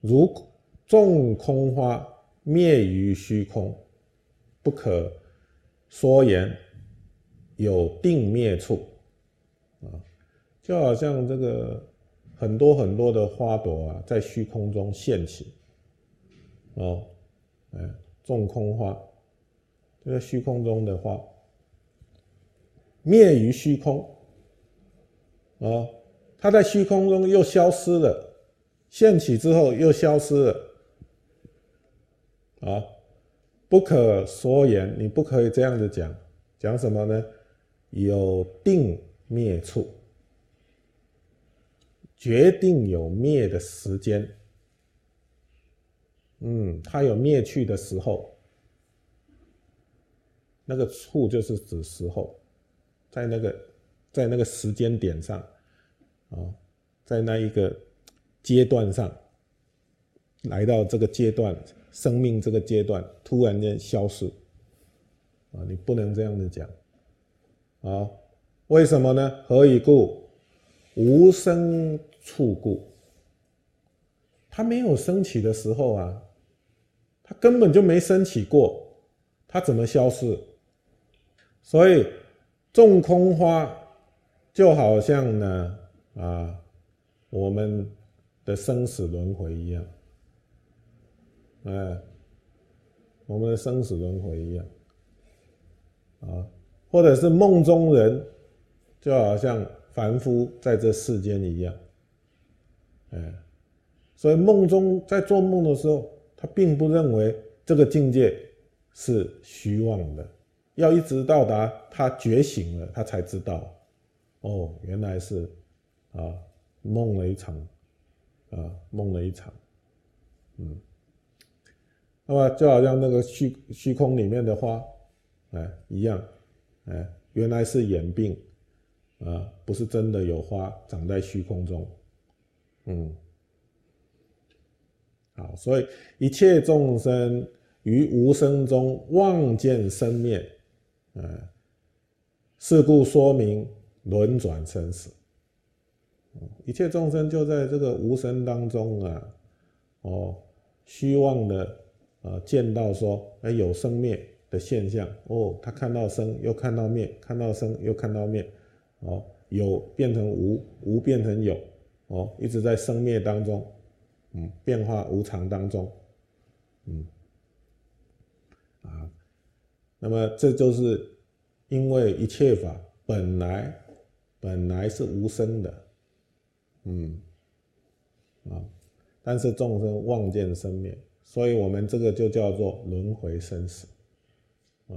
如众空花灭于虚空，不可说言，有定灭处。啊，就好像这个很多很多的花朵啊，在虚空中现起。哦，哎，众空花，这个虚空中的花，灭于虚空。啊，它在虚空中又消失了，现起之后又消失了。啊，不可说言，你不可以这样子讲，讲什么呢？有定灭处，决定有灭的时间。嗯，它有灭去的时候，那个处就是指时候，在那个在那个时间点上，啊，在那一个阶段上，来到这个阶段，生命这个阶段突然间消失，啊，你不能这样子讲，啊，为什么呢？何以故？无生处故，它没有升起的时候啊。它根本就没升起过，它怎么消失？所以种空花就好像呢啊，我们的生死轮回一样，哎，我们的生死轮回一样。啊，或者是梦中人，就好像凡夫在这世间一样，哎，所以梦中在做梦的时候。他并不认为这个境界是虚妄的，要一直到达他觉醒了，他才知道，哦，原来是啊梦了一场，啊梦了一场，嗯，那么就好像那个虚虚空里面的花，哎一样，哎原来是眼病，啊不是真的有花长在虚空中，嗯。好，所以一切众生于无生中望见生灭，呃，是故说明轮转生死。一切众生就在这个无生当中啊，哦，虚妄的呃，见到说，哎，有生灭的现象，哦，他看到生，又看到灭，看到生，又看到灭，哦，有变成无，无变成有，哦，一直在生灭当中。嗯，变化无常当中，嗯，啊，那么这就是因为一切法本来本来是无生的，嗯，啊，但是众生望见生灭，所以我们这个就叫做轮回生死，啊。